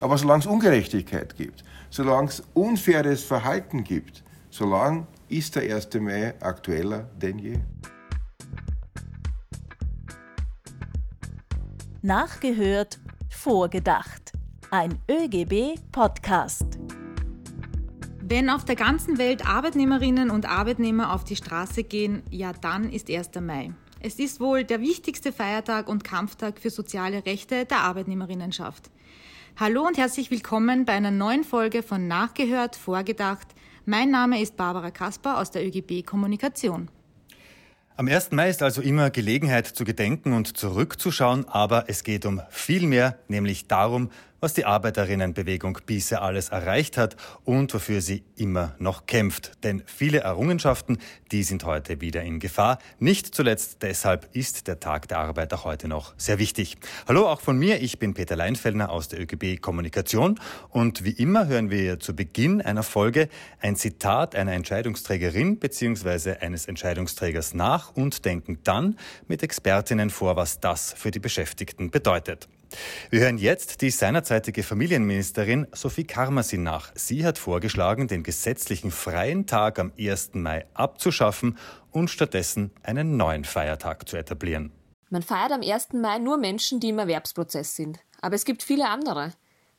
Aber solange es Ungerechtigkeit gibt, solange es unfaires Verhalten gibt, solange ist der 1. Mai aktueller denn je. Nachgehört, vorgedacht. Ein ÖGB-Podcast. Wenn auf der ganzen Welt Arbeitnehmerinnen und Arbeitnehmer auf die Straße gehen, ja dann ist 1. Mai. Es ist wohl der wichtigste Feiertag und Kampftag für soziale Rechte der Arbeitnehmerinnenschaft. Hallo und herzlich willkommen bei einer neuen Folge von Nachgehört, Vorgedacht. Mein Name ist Barbara Kasper aus der ÖGB Kommunikation. Am 1. Mai ist also immer Gelegenheit zu gedenken und zurückzuschauen, aber es geht um viel mehr, nämlich darum, was die Arbeiterinnenbewegung bisher alles erreicht hat und wofür sie immer noch kämpft. Denn viele Errungenschaften, die sind heute wieder in Gefahr. Nicht zuletzt deshalb ist der Tag der Arbeit auch heute noch sehr wichtig. Hallo auch von mir, ich bin Peter Leinfellner aus der ÖGB Kommunikation und wie immer hören wir zu Beginn einer Folge ein Zitat einer Entscheidungsträgerin bzw. eines Entscheidungsträgers nach und denken dann mit Expertinnen vor, was das für die Beschäftigten bedeutet. Wir hören jetzt die seinerzeitige Familienministerin Sophie Karmasin nach. Sie hat vorgeschlagen, den gesetzlichen freien Tag am 1. Mai abzuschaffen und stattdessen einen neuen Feiertag zu etablieren. Man feiert am 1. Mai nur Menschen, die im Erwerbsprozess sind. Aber es gibt viele andere.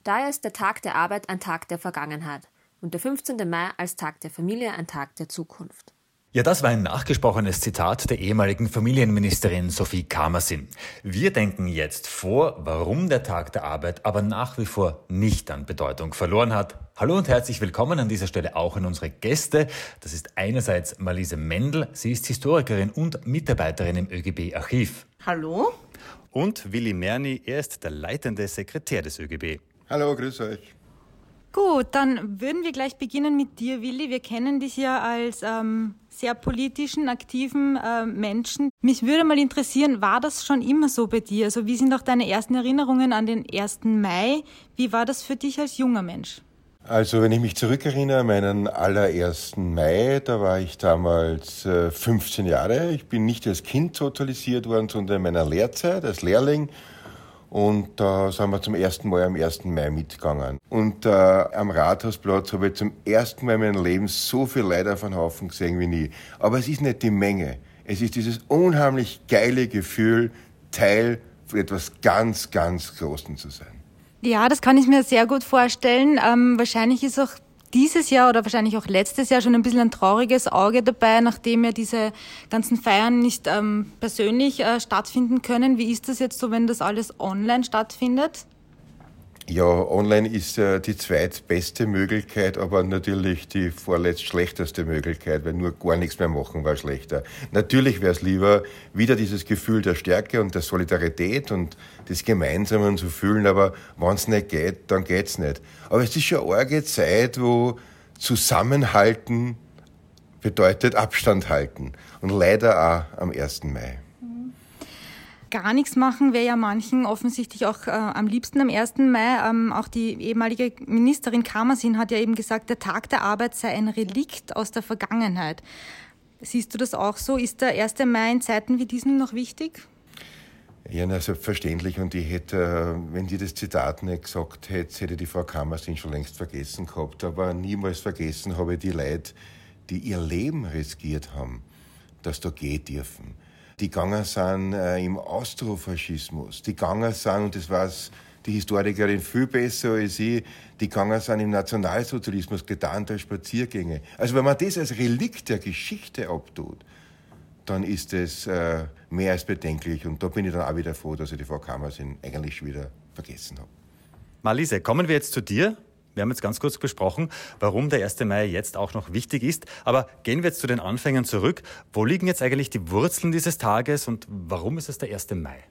Daher ist der Tag der Arbeit ein Tag der Vergangenheit und der 15. Mai als Tag der Familie ein Tag der Zukunft. Ja, das war ein nachgesprochenes Zitat der ehemaligen Familienministerin Sophie Kamersin. Wir denken jetzt vor, warum der Tag der Arbeit aber nach wie vor nicht an Bedeutung verloren hat. Hallo und herzlich willkommen an dieser Stelle auch an unsere Gäste. Das ist einerseits Marlise Mendel. Sie ist Historikerin und Mitarbeiterin im ÖGB-Archiv. Hallo. Und Willi Merni, er ist der leitende Sekretär des ÖGB. Hallo, grüß euch. Gut, dann würden wir gleich beginnen mit dir, Willi. Wir kennen dich ja als ähm, sehr politischen, aktiven äh, Menschen. Mich würde mal interessieren, war das schon immer so bei dir? Also wie sind auch deine ersten Erinnerungen an den 1. Mai? Wie war das für dich als junger Mensch? Also wenn ich mich zurückerinnere, meinen allerersten Mai, da war ich damals äh, 15 Jahre. Ich bin nicht als Kind totalisiert worden, sondern in meiner Lehrzeit als Lehrling. Und da sind wir zum ersten Mal am 1. Mai mitgegangen. Und äh, am Rathausplatz habe ich zum ersten Mal in meinem Leben so viel Leute auf einen Haufen gesehen wie nie. Aber es ist nicht die Menge. Es ist dieses unheimlich geile Gefühl, Teil von etwas ganz, ganz Großen zu sein. Ja, das kann ich mir sehr gut vorstellen. Ähm, wahrscheinlich ist auch dieses Jahr oder wahrscheinlich auch letztes Jahr schon ein bisschen ein trauriges Auge dabei, nachdem ja diese ganzen Feiern nicht ähm, persönlich äh, stattfinden können. Wie ist das jetzt so, wenn das alles online stattfindet? Ja, online ist äh, die zweitbeste Möglichkeit, aber natürlich die vorletzt schlechteste Möglichkeit, weil nur gar nichts mehr machen war schlechter. Natürlich wäre es lieber, wieder dieses Gefühl der Stärke und der Solidarität und des Gemeinsamen zu fühlen, aber wenn es nicht geht, dann geht's nicht. Aber es ist schon eine arge Zeit, wo Zusammenhalten bedeutet Abstand halten. Und leider auch am 1. Mai gar nichts machen wäre ja manchen offensichtlich auch äh, am liebsten am 1. Mai. Ähm, auch die ehemalige Ministerin Kamersin hat ja eben gesagt, der Tag der Arbeit sei ein Relikt aus der Vergangenheit. Siehst du das auch so? Ist der 1. Mai in Zeiten wie diesen noch wichtig? Ja, na, selbstverständlich. Und ich hätte, äh, wenn die das Zitat nicht gesagt hätte, hätte die Frau Kammersin schon längst vergessen gehabt. Aber niemals vergessen habe ich die Leute, die ihr Leben riskiert haben, dass da gehen dürfen die gegangen sind äh, im Austrofaschismus, die gegangen sind, und das weiß die Historikerin viel besser als ich, die gegangen sind im Nationalsozialismus, getan als Spaziergänge. Also wenn man das als Relikt der Geschichte abtut, dann ist das äh, mehr als bedenklich. Und da bin ich dann auch wieder froh, dass ich die Frau Kammersin eigentlich schon wieder vergessen habe. Marlise, kommen wir jetzt zu dir. Wir haben jetzt ganz kurz besprochen, warum der 1. Mai jetzt auch noch wichtig ist. Aber gehen wir jetzt zu den Anfängen zurück. Wo liegen jetzt eigentlich die Wurzeln dieses Tages und warum ist es der 1. Mai?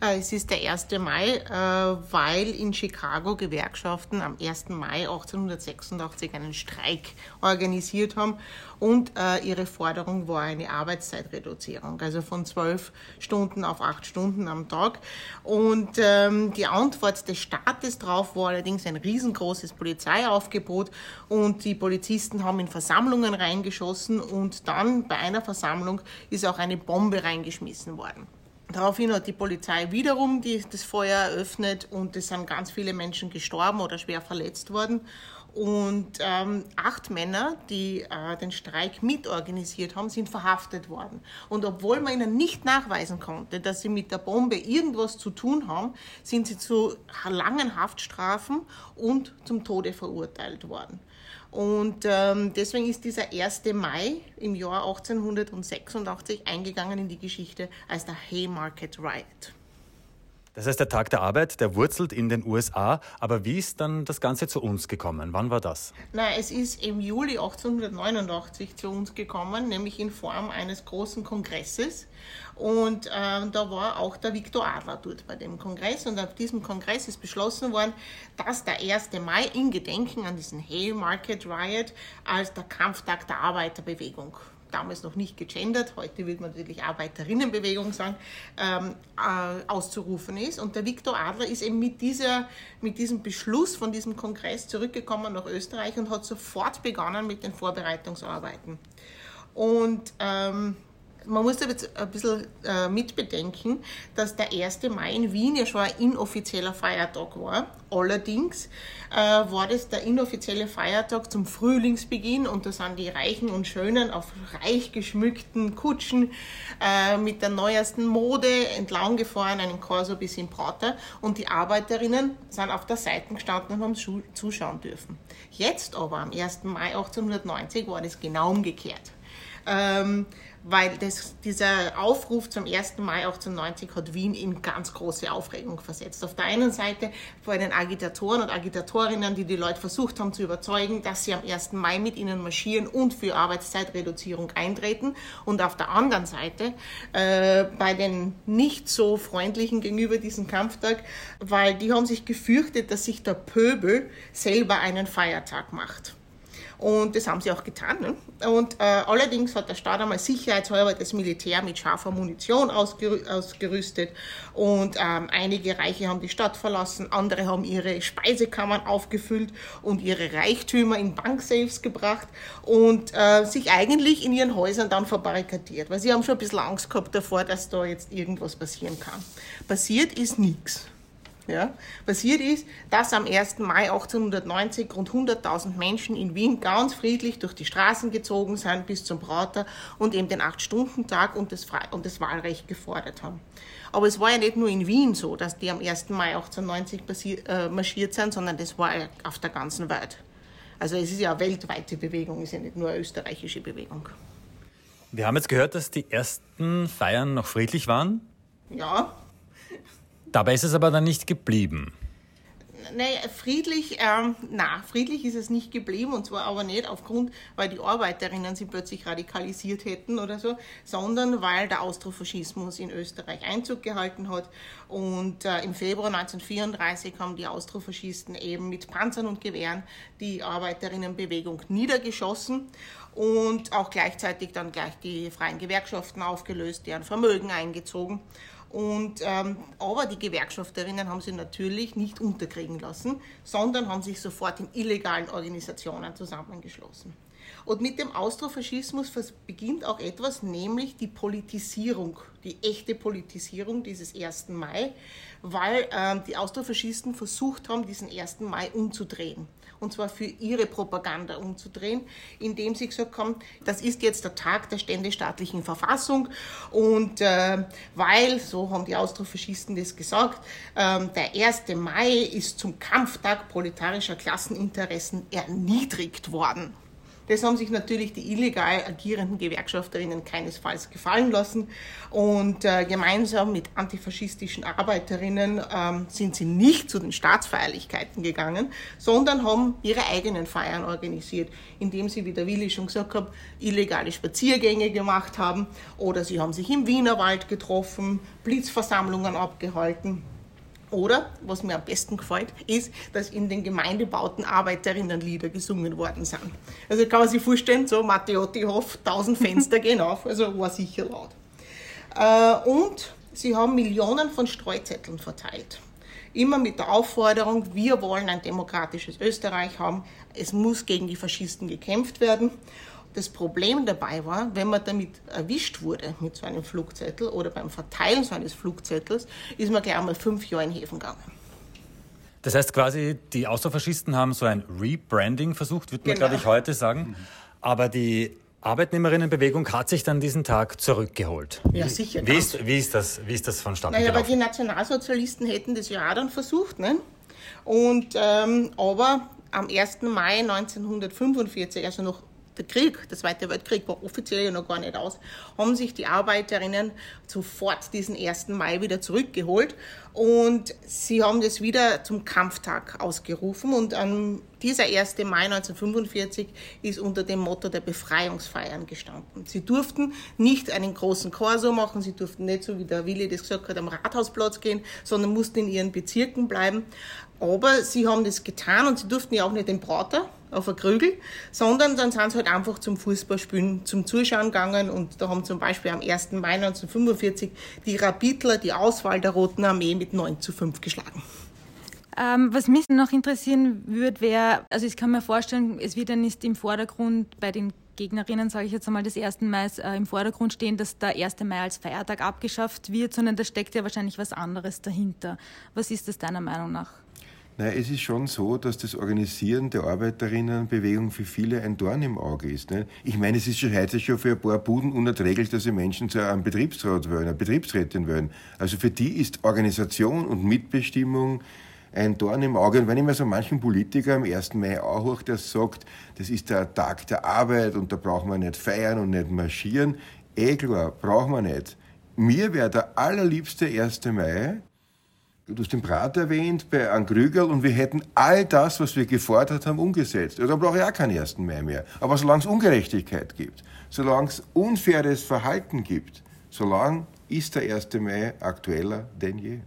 Äh, es ist der 1. Mai, äh, weil in Chicago Gewerkschaften am 1. Mai 1886 einen Streik organisiert haben und äh, ihre Forderung war eine Arbeitszeitreduzierung, also von zwölf Stunden auf acht Stunden am Tag. Und ähm, die Antwort des Staates darauf war allerdings ein riesengroßes Polizeiaufgebot und die Polizisten haben in Versammlungen reingeschossen und dann bei einer Versammlung ist auch eine Bombe reingeschmissen worden. Daraufhin hat die Polizei wiederum die, das Feuer eröffnet und es sind ganz viele Menschen gestorben oder schwer verletzt worden. Und ähm, acht Männer, die äh, den Streik mitorganisiert haben, sind verhaftet worden. Und obwohl man ihnen nicht nachweisen konnte, dass sie mit der Bombe irgendwas zu tun haben, sind sie zu langen Haftstrafen und zum Tode verurteilt worden. Und ähm, deswegen ist dieser 1. Mai im Jahr 1886 eingegangen in die Geschichte als der Haymarket Riot. Das heißt, der Tag der Arbeit, der wurzelt in den USA. Aber wie ist dann das Ganze zu uns gekommen? Wann war das? Na, es ist im Juli 1889 zu uns gekommen, nämlich in Form eines großen Kongresses. Und äh, da war auch der Viktor Adler dort bei dem Kongress. Und auf diesem Kongress ist beschlossen worden, dass der 1. Mai in Gedenken an diesen Haymarket Riot als der Kampftag der Arbeiterbewegung damals noch nicht gegendert, heute würde man natürlich Arbeiterinnenbewegung sagen, ähm, äh, auszurufen ist. Und der Viktor Adler ist eben mit, dieser, mit diesem Beschluss von diesem Kongress zurückgekommen nach Österreich und hat sofort begonnen mit den Vorbereitungsarbeiten. Und ähm, man muss aber jetzt ein bisschen äh, mitbedenken, dass der 1. Mai in Wien ja schon ein inoffizieller Feiertag war. Allerdings äh, war das der inoffizielle Feiertag zum Frühlingsbeginn und da sind die Reichen und Schönen auf reich geschmückten Kutschen äh, mit der neuesten Mode entlang gefahren, einen Korso bis in Prater und die Arbeiterinnen sind auf der Seite gestanden und haben zuschauen dürfen. Jetzt aber, am 1. Mai 1890, war das genau umgekehrt. Ähm, weil das, dieser Aufruf zum 1. Mai 1890 hat Wien in ganz große Aufregung versetzt. Auf der einen Seite vor den Agitatoren und Agitatorinnen, die die Leute versucht haben zu überzeugen, dass sie am 1. Mai mit ihnen marschieren und für Arbeitszeitreduzierung eintreten. Und auf der anderen Seite äh, bei den nicht so freundlichen gegenüber diesem Kampftag, weil die haben sich gefürchtet, dass sich der Pöbel selber einen Feiertag macht. Und das haben sie auch getan. Ne? Und äh, allerdings hat der Staat einmal sicherheitshalber das Militär mit scharfer Munition ausgerü ausgerüstet. Und ähm, einige Reiche haben die Stadt verlassen, andere haben ihre Speisekammern aufgefüllt und ihre Reichtümer in Banksafes gebracht und äh, sich eigentlich in ihren Häusern dann verbarrikadiert, weil sie haben schon ein bisschen Angst gehabt davor, dass da jetzt irgendwas passieren kann. Passiert ist nichts. Ja, passiert ist, dass am 1. Mai 1890 rund 100.000 Menschen in Wien ganz friedlich durch die Straßen gezogen sind bis zum Prater und eben den Acht-Stunden-Tag und das, und das Wahlrecht gefordert haben. Aber es war ja nicht nur in Wien so, dass die am 1. Mai 1890 äh, marschiert sind, sondern das war ja auf der ganzen Welt. Also es ist ja eine weltweite Bewegung, es ist ja nicht nur eine österreichische Bewegung. Wir haben jetzt gehört, dass die ersten Feiern noch friedlich waren. Ja, Dabei ist es aber dann nicht geblieben. Nee, friedlich, ähm, na, friedlich ist es nicht geblieben und zwar aber nicht aufgrund, weil die Arbeiterinnen sich plötzlich radikalisiert hätten oder so, sondern weil der Austrofaschismus in Österreich Einzug gehalten hat und äh, im Februar 1934 haben die Austrofaschisten eben mit Panzern und Gewehren die Arbeiterinnenbewegung niedergeschossen und auch gleichzeitig dann gleich die freien Gewerkschaften aufgelöst, deren Vermögen eingezogen und, ähm, aber die Gewerkschafterinnen haben sie natürlich nicht unterkriegen lassen, sondern haben sich sofort in illegalen Organisationen zusammengeschlossen. Und mit dem Austrofaschismus beginnt auch etwas, nämlich die Politisierung, die echte Politisierung dieses 1. Mai, weil ähm, die Austrofaschisten versucht haben, diesen 1. Mai umzudrehen und zwar für ihre Propaganda umzudrehen, indem sie gesagt haben, das ist jetzt der Tag der ständestaatlichen Verfassung und äh, weil, so haben die Austrofaschisten das gesagt, äh, der 1. Mai ist zum Kampftag proletarischer Klasseninteressen erniedrigt worden. Das haben sich natürlich die illegal agierenden Gewerkschafterinnen keinesfalls gefallen lassen. Und äh, gemeinsam mit antifaschistischen Arbeiterinnen ähm, sind sie nicht zu den Staatsfeierlichkeiten gegangen, sondern haben ihre eigenen Feiern organisiert, indem sie, wie der Willi schon gesagt hat, illegale Spaziergänge gemacht haben oder sie haben sich im Wienerwald getroffen, Blitzversammlungen abgehalten. Oder, was mir am besten gefällt, ist, dass in den Gemeindebauten Arbeiterinnenlieder gesungen worden sind. Also kann man sich vorstellen, so Matteottihof, 1000 Fenster gehen auf, also war sicher laut. Äh, und sie haben Millionen von Streuzetteln verteilt. Immer mit der Aufforderung, wir wollen ein demokratisches Österreich haben, es muss gegen die Faschisten gekämpft werden. Das Problem dabei war, wenn man damit erwischt wurde mit so einem Flugzettel oder beim Verteilen so eines Flugzettels, ist man gleich einmal fünf Jahre in Häfen gegangen. Das heißt quasi, die Austrofaschisten haben so ein Rebranding versucht, würde man, genau. glaube ich, heute sagen. Aber die Arbeitnehmerinnenbewegung hat sich dann diesen Tag zurückgeholt. Ja, sicher. Wie ist, wie ist, das, wie ist das vonstatten naja, gelaufen? Naja, weil die Nationalsozialisten hätten das ja auch dann versucht. Ne? Und, ähm, aber am 1. Mai 1945, also noch der Krieg, der Zweite Weltkrieg war offiziell ja noch gar nicht aus, haben sich die Arbeiterinnen sofort diesen 1. Mai wieder zurückgeholt und sie haben das wieder zum Kampftag ausgerufen und an dieser 1. Mai 1945 ist unter dem Motto der Befreiungsfeiern gestanden. Sie durften nicht einen großen Korso machen, sie durften nicht so wie der Willi das gesagt hat am Rathausplatz gehen, sondern mussten in ihren Bezirken bleiben. Aber sie haben das getan und sie durften ja auch nicht den Prater, auf ein Krügel, sondern dann sind sie halt einfach zum Fußballspielen, zum Zuschauen gegangen und da haben zum Beispiel am 1. Mai 1945 die Rapidler die Auswahl der Roten Armee mit 9 zu 5 geschlagen. Ähm, was mich noch interessieren würde, wäre, also ich kann mir vorstellen, es wird ja nicht im Vordergrund bei den Gegnerinnen, sage ich jetzt einmal, des 1. Mai äh, im Vordergrund stehen, dass der 1. Mai als Feiertag abgeschafft wird, sondern da steckt ja wahrscheinlich was anderes dahinter. Was ist das deiner Meinung nach? Nein, es ist schon so, dass das Organisieren der Arbeiterinnenbewegung für viele ein Dorn im Auge ist. Ne? Ich meine, es ist schon heute schon für ein paar Buden unerträglich, dass sie Menschen zu einem Betriebsrat wollen, einer Betriebsrätin wollen. Also für die ist Organisation und Mitbestimmung ein Dorn im Auge. Und wenn ich mir so manchen Politiker am 1. Mai auch hoch, der sagt, das ist der Tag der Arbeit und da brauchen wir nicht feiern und nicht marschieren, eh klar, brauchen wir nicht. Mir wäre der allerliebste 1. Mai, Du hast den Brat erwähnt bei Ann Krügerl und wir hätten all das, was wir gefordert haben, umgesetzt. Ja, da brauche ich auch keinen 1. Mai mehr. Aber solange es Ungerechtigkeit gibt, solange es unfaires Verhalten gibt, solange ist der 1. Mai aktueller denn je.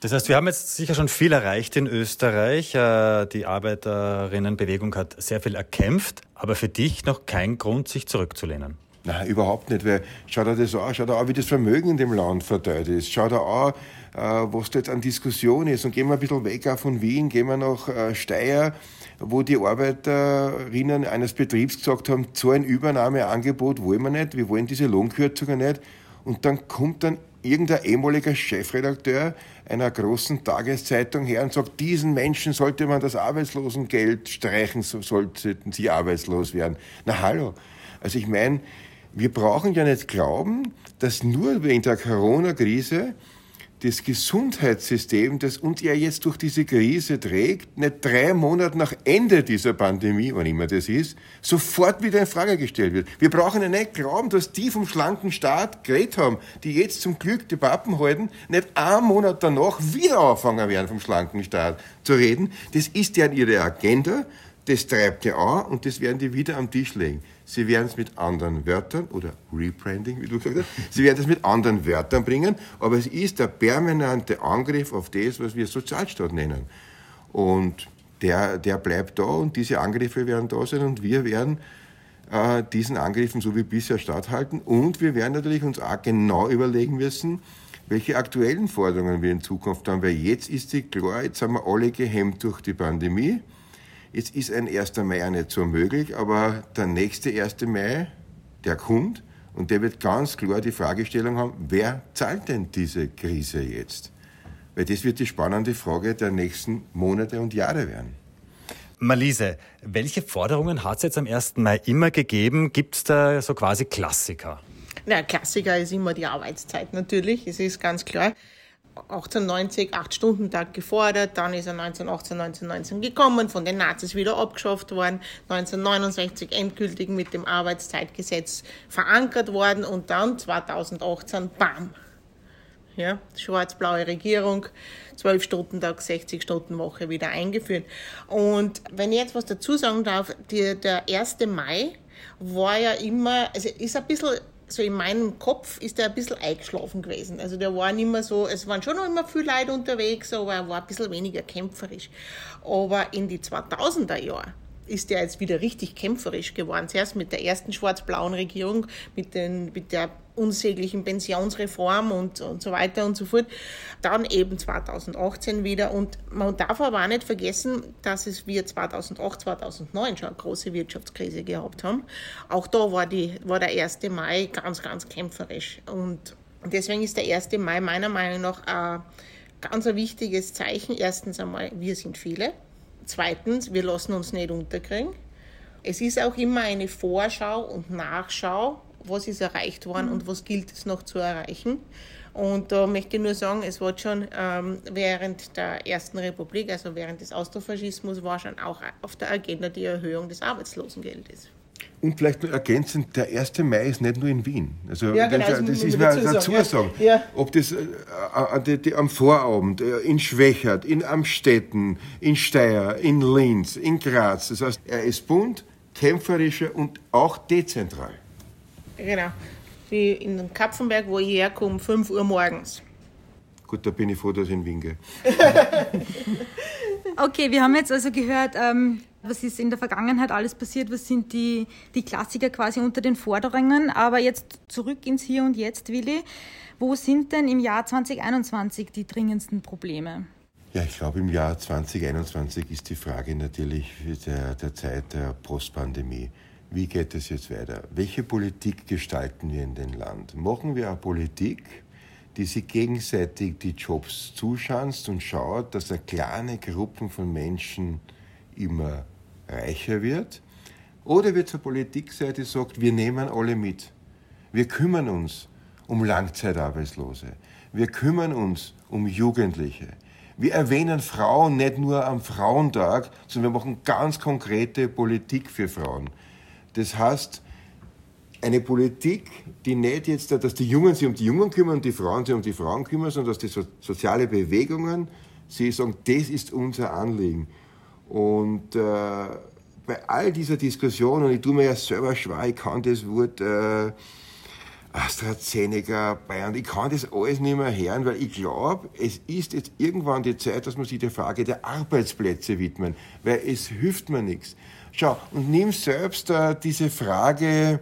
Das heißt, wir haben jetzt sicher schon viel erreicht in Österreich. Äh, die Arbeiterinnenbewegung hat sehr viel erkämpft, aber für dich noch kein Grund, sich zurückzulehnen. Nein, überhaupt nicht, weil schau dir das an, schau dir an, wie das Vermögen in dem Land verteilt ist. Schau dir an, was da jetzt an Diskussion ist. Und gehen wir ein bisschen weg auch von Wien, gehen wir nach äh, Steyr, wo die Arbeiterinnen eines Betriebs gesagt haben, so ein Übernahmeangebot wollen wir nicht, wir wollen diese Lohnkürzungen nicht. Und dann kommt dann irgendein ehemaliger Chefredakteur einer großen Tageszeitung her und sagt, diesen Menschen sollte man das Arbeitslosengeld streichen, so sollten sie arbeitslos werden. Na hallo. Also ich meine, wir brauchen ja nicht glauben, dass nur wegen der Corona-Krise das Gesundheitssystem, das uns ja jetzt durch diese Krise trägt, nicht drei Monate nach Ende dieser Pandemie, wann immer das ist, sofort wieder in Frage gestellt wird. Wir brauchen ja nicht glauben, dass die vom schlanken Staat geredet haben, die jetzt zum Glück die Pappen halten, nicht einen Monat danach wieder anfangen werden, vom schlanken Staat zu reden. Das ist ja ihre Agenda, das treibt ja an und das werden die wieder am Tisch legen. Sie werden es mit anderen Wörtern oder Rebranding, wie du gesagt hast, Sie werden es mit anderen Wörtern bringen, aber es ist der permanente Angriff auf das, was wir Sozialstaat nennen. Und der, der bleibt da und diese Angriffe werden da sein und wir werden äh, diesen Angriffen so wie bisher statthalten und wir werden natürlich uns auch genau überlegen müssen, welche aktuellen Forderungen wir in Zukunft haben, weil jetzt ist sie klar, jetzt sind wir alle gehemmt durch die Pandemie. Jetzt ist ein 1. Mai ja nicht so möglich, aber der nächste 1. Mai, der kommt und der wird ganz klar die Fragestellung haben, wer zahlt denn diese Krise jetzt? Weil das wird die spannende Frage der nächsten Monate und Jahre werden. Malise, welche Forderungen hat es jetzt am 1. Mai immer gegeben? Gibt es da so quasi Klassiker? Na, Klassiker ist immer die Arbeitszeit natürlich, es ist ganz klar. 1890 8-Stunden-Tag gefordert, dann ist er 1918, 1919 gekommen, von den Nazis wieder abgeschafft worden, 1969 endgültig mit dem Arbeitszeitgesetz verankert worden und dann 2018, bam, ja, schwarz-blaue Regierung, 12-Stunden-Tag, 60-Stunden-Woche wieder eingeführt. Und wenn ich jetzt was dazu sagen darf, die, der 1. Mai war ja immer, also ist ein bisschen so in meinem Kopf ist er ein bisschen eingeschlafen gewesen. Also der war nicht mehr so, es waren schon noch immer viele Leute unterwegs, aber er war ein bisschen weniger kämpferisch. Aber in die 2000er Jahre, ist der jetzt wieder richtig kämpferisch geworden. Zuerst mit der ersten schwarz-blauen Regierung, mit, den, mit der unsäglichen Pensionsreform und, und so weiter und so fort. Dann eben 2018 wieder. Und man darf aber auch nicht vergessen, dass es wir 2008, 2009 schon eine große Wirtschaftskrise gehabt haben. Auch da war, die, war der 1. Mai ganz, ganz kämpferisch. Und deswegen ist der 1. Mai meiner Meinung nach ein ganz ein wichtiges Zeichen. Erstens einmal, wir sind viele. Zweitens, wir lassen uns nicht unterkriegen. Es ist auch immer eine Vorschau und Nachschau, was ist erreicht worden mhm. und was gilt es noch zu erreichen. Und da möchte ich nur sagen, es war schon ähm, während der Ersten Republik, also während des Austrofaschismus, war schon auch auf der Agenda die Erhöhung des Arbeitslosengeldes. Und vielleicht noch ergänzend, der 1. Mai ist nicht nur in Wien. Also ja, genau, das, das ist mir dazu sagen. Ja. Ob das äh, äh, am Vorabend äh, in Schwächert, in Amstetten, in Steyr, in Linz, in Graz. Das heißt, er ist bunt, kämpferischer und auch dezentral. Genau. Wie in Kapfenberg, wo ich herkomme, 5 Uhr morgens. Gut, da bin ich froh, dass ich in Wien gehe. okay, wir haben jetzt also gehört, ähm, was ist in der Vergangenheit alles passiert, was sind die, die Klassiker quasi unter den Forderungen. Aber jetzt zurück ins Hier und Jetzt, Willi. Wo sind denn im Jahr 2021 die dringendsten Probleme? Ja, ich glaube, im Jahr 2021 ist die Frage natürlich der, der Zeit der Postpandemie. Wie geht es jetzt weiter? Welche Politik gestalten wir in dem Land? Machen wir eine Politik, die sich gegenseitig die Jobs zuschanzt und schaut, dass eine kleine Gruppe von Menschen immer reicher wird. Oder wird es eine Politik sein, die sagt, wir nehmen alle mit. Wir kümmern uns um Langzeitarbeitslose. Wir kümmern uns um Jugendliche. Wir erwähnen Frauen nicht nur am Frauentag, sondern wir machen ganz konkrete Politik für Frauen. Das heißt, eine Politik, die nicht jetzt, dass die Jungen sich um die Jungen kümmern und die Frauen sich um die Frauen kümmern, sondern dass die so, soziale Bewegungen sie sagen, das ist unser Anliegen. Und äh, bei all dieser Diskussion, und ich tue mir ja selber schwer, ich kann das Wort äh, AstraZeneca, Bayern, ich kann das alles nicht mehr hören, weil ich glaube, es ist jetzt irgendwann die Zeit, dass man sich der Frage der Arbeitsplätze widmen, weil es hilft mir nichts. Schau, und nimm selbst äh, diese Frage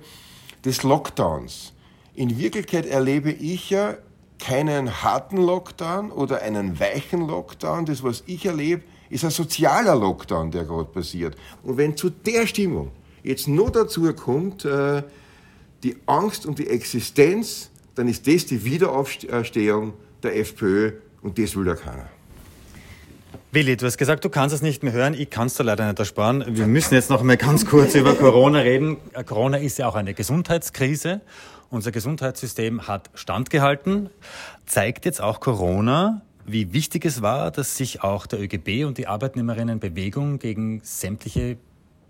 des Lockdowns. In Wirklichkeit erlebe ich ja keinen harten Lockdown oder einen weichen Lockdown. Das, was ich erlebe, ist ein sozialer Lockdown, der gerade passiert. Und wenn zu der Stimmung jetzt nur dazu kommt, äh, die Angst um die Existenz, dann ist das die Wiederaufstehung der FPÖ und das will ja keiner. Willi, du hast gesagt, du kannst es nicht mehr hören. Ich kann es dir leider nicht ersparen. Wir müssen jetzt noch mal ganz kurz über Corona reden. Corona ist ja auch eine Gesundheitskrise. Unser Gesundheitssystem hat standgehalten. Zeigt jetzt auch Corona, wie wichtig es war, dass sich auch der ÖGB und die Arbeitnehmerinnenbewegung gegen sämtliche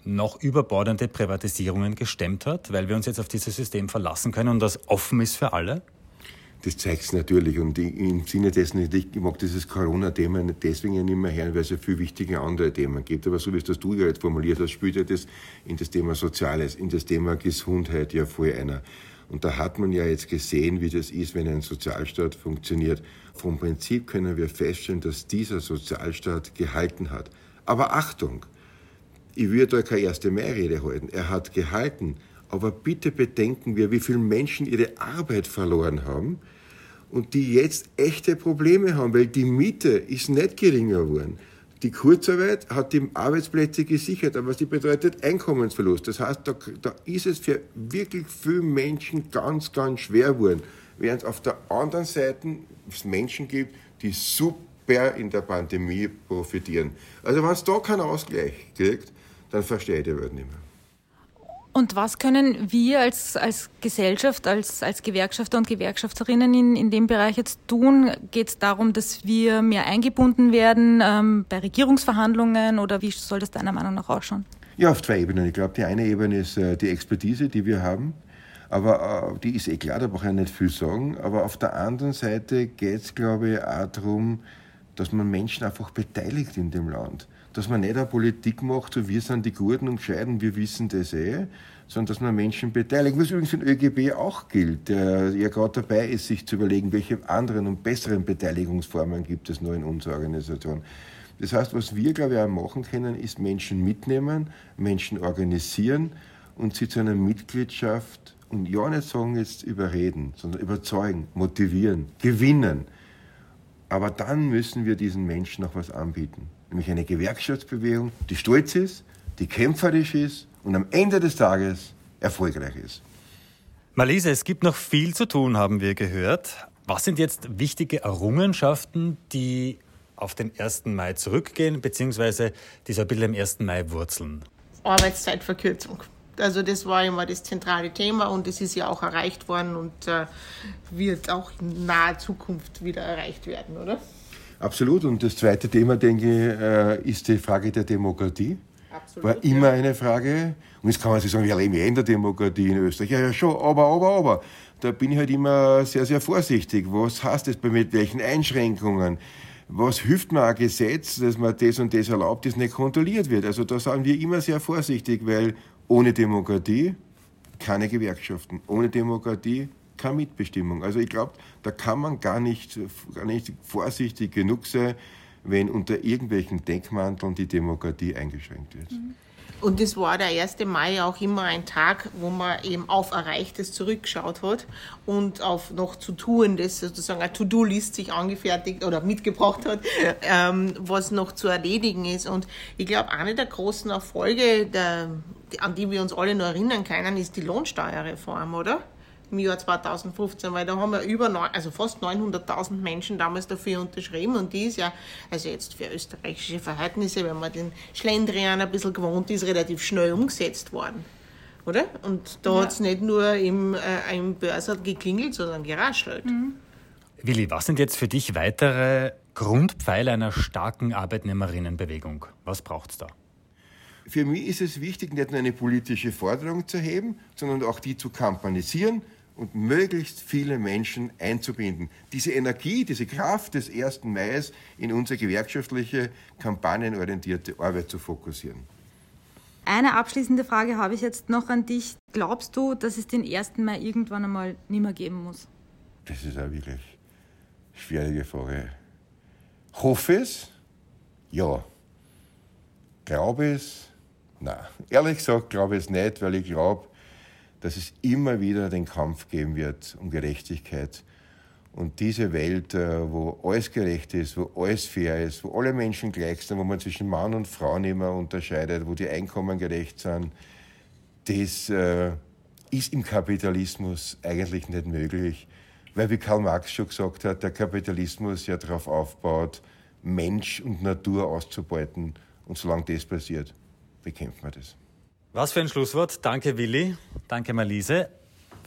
noch überbordende Privatisierungen gestemmt hat, weil wir uns jetzt auf dieses System verlassen können und das offen ist für alle? Das zeigt es natürlich. Und im Sinne dessen, ich mag dieses Corona-Thema deswegen nicht mehr hören, weil es ja viel wichtige andere Themen gibt. Aber so wie es das du ja jetzt formuliert hast, spielt ja das in das Thema Soziales, in das Thema Gesundheit ja voll einer. Und da hat man ja jetzt gesehen, wie das ist, wenn ein Sozialstaat funktioniert. Vom Prinzip können wir feststellen, dass dieser Sozialstaat gehalten hat. Aber Achtung, ich würde da keine erste Mehrrede halten. Er hat gehalten. Aber bitte bedenken wir, wie viele Menschen ihre Arbeit verloren haben und die jetzt echte Probleme haben, weil die Miete ist nicht geringer geworden. Die Kurzarbeit hat die Arbeitsplätze gesichert, aber sie bedeutet Einkommensverlust. Das heißt, da, da ist es für wirklich viele Menschen ganz, ganz schwer geworden. Während es auf der anderen Seite es Menschen gibt, die super in der Pandemie profitieren. Also wenn es da keinen Ausgleich kriegt, dann verstehe ich die Welt nicht mehr. Und was können wir als, als Gesellschaft, als, als Gewerkschafter und Gewerkschafterinnen in, in dem Bereich jetzt tun? Geht es darum, dass wir mehr eingebunden werden ähm, bei Regierungsverhandlungen oder wie soll das deiner Meinung nach ausschauen? Ja, auf zwei Ebenen. Ich glaube, die eine Ebene ist äh, die Expertise, die wir haben. Aber äh, die ist eh klar, da brauche ich nicht viel sagen. Aber auf der anderen Seite geht es, glaube ich, auch darum, dass man Menschen einfach beteiligt in dem Land dass man nicht eine Politik macht, so wir sind die Guten und Gescheiten, wir wissen das eh, sondern dass man Menschen beteiligt. Was übrigens den ÖGB auch gilt, der ja gerade dabei ist, sich zu überlegen, welche anderen und besseren Beteiligungsformen gibt es noch in unserer Organisation. Das heißt, was wir, glaube ich, auch machen können, ist Menschen mitnehmen, Menschen organisieren und sie zu einer Mitgliedschaft und ja nicht sagen jetzt überreden, sondern überzeugen, motivieren, gewinnen. Aber dann müssen wir diesen Menschen noch was anbieten. Nämlich eine Gewerkschaftsbewegung, die stolz ist, die kämpferisch ist und am Ende des Tages erfolgreich ist. Malise, es gibt noch viel zu tun, haben wir gehört. Was sind jetzt wichtige Errungenschaften, die auf den 1. Mai zurückgehen, beziehungsweise die so ein bisschen im 1. Mai wurzeln? Arbeitszeitverkürzung. Also das war immer das zentrale Thema und es ist ja auch erreicht worden und äh, wird auch in naher Zukunft wieder erreicht werden, oder? Absolut. Und das zweite Thema, denke ich, äh, ist die Frage der Demokratie. Absolut, war immer ja. eine Frage. Und jetzt kann man sich sagen, wir leben ja in der Demokratie in Österreich. Ja, ja, schon, aber, aber, aber. Da bin ich halt immer sehr, sehr vorsichtig. Was heißt das mit welchen Einschränkungen? Was hilft mir ein Gesetz, dass man das und das erlaubt, das nicht kontrolliert wird? Also da sind wir immer sehr vorsichtig, weil ohne Demokratie keine Gewerkschaften. Ohne Demokratie keine Mitbestimmung. Also ich glaube, da kann man gar nicht, gar nicht vorsichtig genug sein, wenn unter irgendwelchen Deckmanteln die Demokratie eingeschränkt wird. Mhm. Und das war der 1. Mai auch immer ein Tag, wo man eben auf Erreichtes zurückgeschaut hat und auf noch zu tun, das sozusagen eine To-Do-List sich angefertigt oder mitgebracht hat, ähm, was noch zu erledigen ist. Und ich glaube, eine der großen Erfolge, der, an die wir uns alle noch erinnern können, ist die Lohnsteuerreform, oder? Im Jahr 2015, weil da haben wir über, neun, also fast 900.000 Menschen damals dafür unterschrieben und die ist ja, also jetzt für österreichische Verhältnisse, wenn man den Schlendrian ein bisschen gewohnt ist, relativ schnell umgesetzt worden. Oder? Und da ja. hat es nicht nur im, äh, im Börser geklingelt, sondern geraschelt. Mhm. Willi, was sind jetzt für dich weitere Grundpfeiler einer starken Arbeitnehmerinnenbewegung? Was braucht es da? Für mich ist es wichtig, nicht nur eine politische Forderung zu heben, sondern auch die zu kampanisieren, und möglichst viele Menschen einzubinden. Diese Energie, diese Kraft des 1. Mai in unsere gewerkschaftliche, kampagnenorientierte Arbeit zu fokussieren. Eine abschließende Frage habe ich jetzt noch an dich. Glaubst du, dass es den 1. Mai irgendwann einmal nicht mehr geben muss? Das ist eine wirklich schwierige Frage. Hoffe es? Ja. Glaube es? Nein. Ehrlich gesagt glaube ich es nicht, weil ich glaube, dass es immer wieder den Kampf geben wird um Gerechtigkeit. Und diese Welt, äh, wo alles gerecht ist, wo alles fair ist, wo alle Menschen gleich sind, wo man zwischen Mann und Frau nicht mehr unterscheidet, wo die Einkommen gerecht sind, das äh, ist im Kapitalismus eigentlich nicht möglich. Weil, wie Karl Marx schon gesagt hat, der Kapitalismus ja darauf aufbaut, Mensch und Natur auszubeuten. Und solange das passiert, bekämpfen wir das. Was für ein Schlusswort. Danke, Willi. Danke, Malise,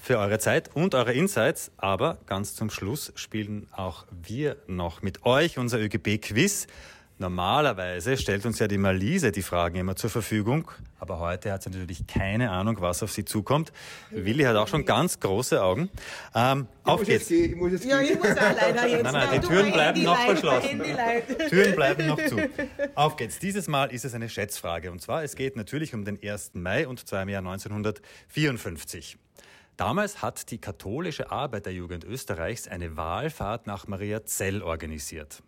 für eure Zeit und eure Insights. Aber ganz zum Schluss spielen auch wir noch mit euch unser ÖGB-Quiz. Normalerweise stellt uns ja die Malise die Fragen immer zur Verfügung, aber heute hat sie natürlich keine Ahnung, was auf sie zukommt. Willi hat auch schon ganz große Augen. Ähm, auf geht's. Jetzt ich muss jetzt ja, ich muss auch leider jetzt. Nein, nein, die Türen bleiben noch verschlossen. Türen bleiben noch zu. Auf geht's. Dieses Mal ist es eine Schätzfrage. Und zwar, es geht natürlich um den 1. Mai und zwar im Jahr 1954. Damals hat die katholische Arbeiterjugend Österreichs eine Wahlfahrt nach Mariazell organisiert.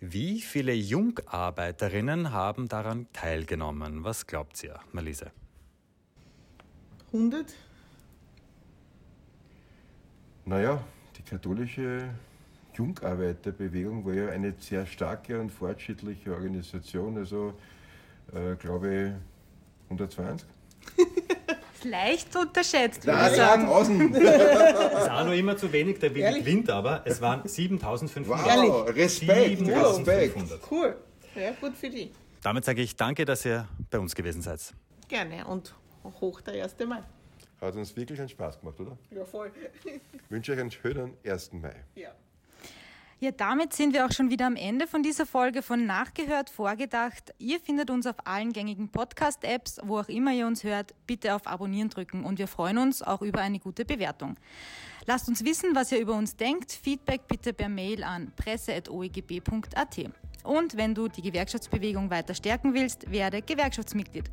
Wie viele Jungarbeiterinnen haben daran teilgenommen? Was glaubt ihr, Malise? 100? Naja, die katholische Jungarbeiterbewegung war ja eine sehr starke und fortschrittliche Organisation, also äh, glaube ich 120. leicht unterschätzt, ich sagen. Außen. Das ist auch noch immer zu wenig, der Willi gewinnt, aber es waren 7500. Wow, Respekt, 7500. Cool, ja, gut für die. Damit sage ich danke, dass ihr bei uns gewesen seid. Gerne und hoch der 1. Mai. Hat uns wirklich einen Spaß gemacht, oder? Ja, voll. Ich wünsche euch einen schönen 1. Mai. Ja. Ja, damit sind wir auch schon wieder am Ende von dieser Folge von Nachgehört, Vorgedacht. Ihr findet uns auf allen gängigen Podcast-Apps, wo auch immer ihr uns hört. Bitte auf Abonnieren drücken und wir freuen uns auch über eine gute Bewertung. Lasst uns wissen, was ihr über uns denkt. Feedback bitte per Mail an presse.oegb.at. Und wenn du die Gewerkschaftsbewegung weiter stärken willst, werde Gewerkschaftsmitglied.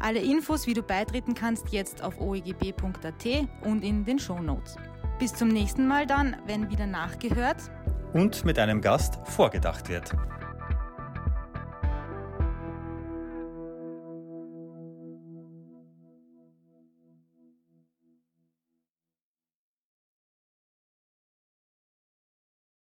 Alle Infos, wie du beitreten kannst, jetzt auf oegb.at und in den Show Notes. Bis zum nächsten Mal dann, wenn wieder nachgehört und mit einem Gast vorgedacht wird.